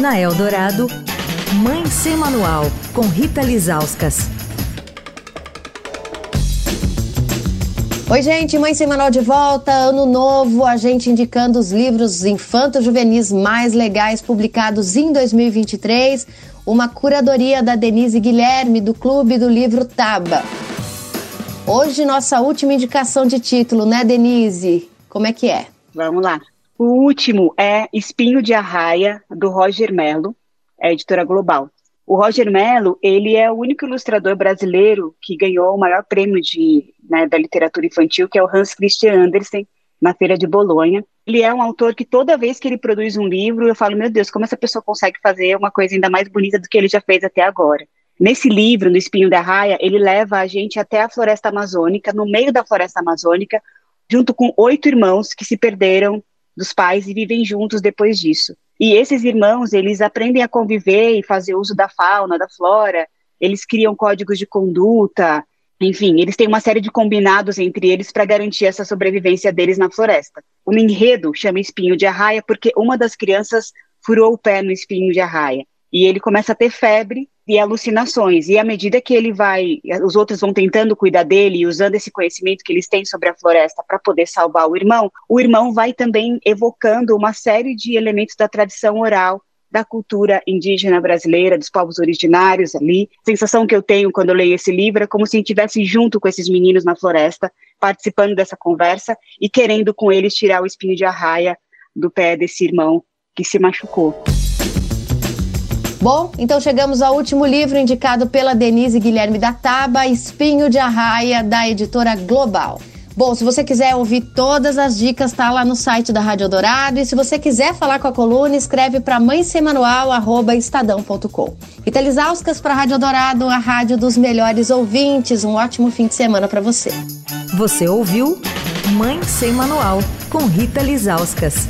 Na Eldorado, Mãe Sem Manual, com Rita Lizauskas. Oi, gente, Mãe Sem Manual de volta, ano novo, a gente indicando os livros infanto-juvenis mais legais publicados em 2023, uma curadoria da Denise Guilherme, do Clube do Livro Taba. Hoje, nossa última indicação de título, né, Denise? Como é que é? Vamos lá. O último é Espinho de Arraia, do Roger Mello, é editora global. O Roger Mello, ele é o único ilustrador brasileiro que ganhou o maior prêmio de, né, da literatura infantil, que é o Hans Christian Andersen, na Feira de Bolonha. Ele é um autor que toda vez que ele produz um livro, eu falo, meu Deus, como essa pessoa consegue fazer uma coisa ainda mais bonita do que ele já fez até agora. Nesse livro, no Espinho da Raia, ele leva a gente até a floresta amazônica, no meio da floresta amazônica, junto com oito irmãos que se perderam dos pais e vivem juntos depois disso. E esses irmãos, eles aprendem a conviver e fazer uso da fauna, da flora, eles criam códigos de conduta, enfim, eles têm uma série de combinados entre eles para garantir essa sobrevivência deles na floresta. O enredo chama espinho de arraia porque uma das crianças furou o pé no espinho de arraia. E ele começa a ter febre e alucinações. E à medida que ele vai, os outros vão tentando cuidar dele usando esse conhecimento que eles têm sobre a floresta para poder salvar o irmão, o irmão vai também evocando uma série de elementos da tradição oral da cultura indígena brasileira, dos povos originários ali. A sensação que eu tenho quando eu leio esse livro é como se estivesse junto com esses meninos na floresta, participando dessa conversa e querendo com eles tirar o espinho de arraia do pé desse irmão que se machucou. Bom, então chegamos ao último livro indicado pela Denise Guilherme da Taba, Espinho de Arraia, da editora Global. Bom, se você quiser ouvir todas as dicas, tá lá no site da Rádio Dourado. E se você quiser falar com a coluna, escreve para mãesemanual.estadão.com. Rita Lisauskas para a Rádio Dourado, a rádio dos melhores ouvintes. Um ótimo fim de semana para você. Você ouviu Mãe Sem Manual, com Rita Lisauskas.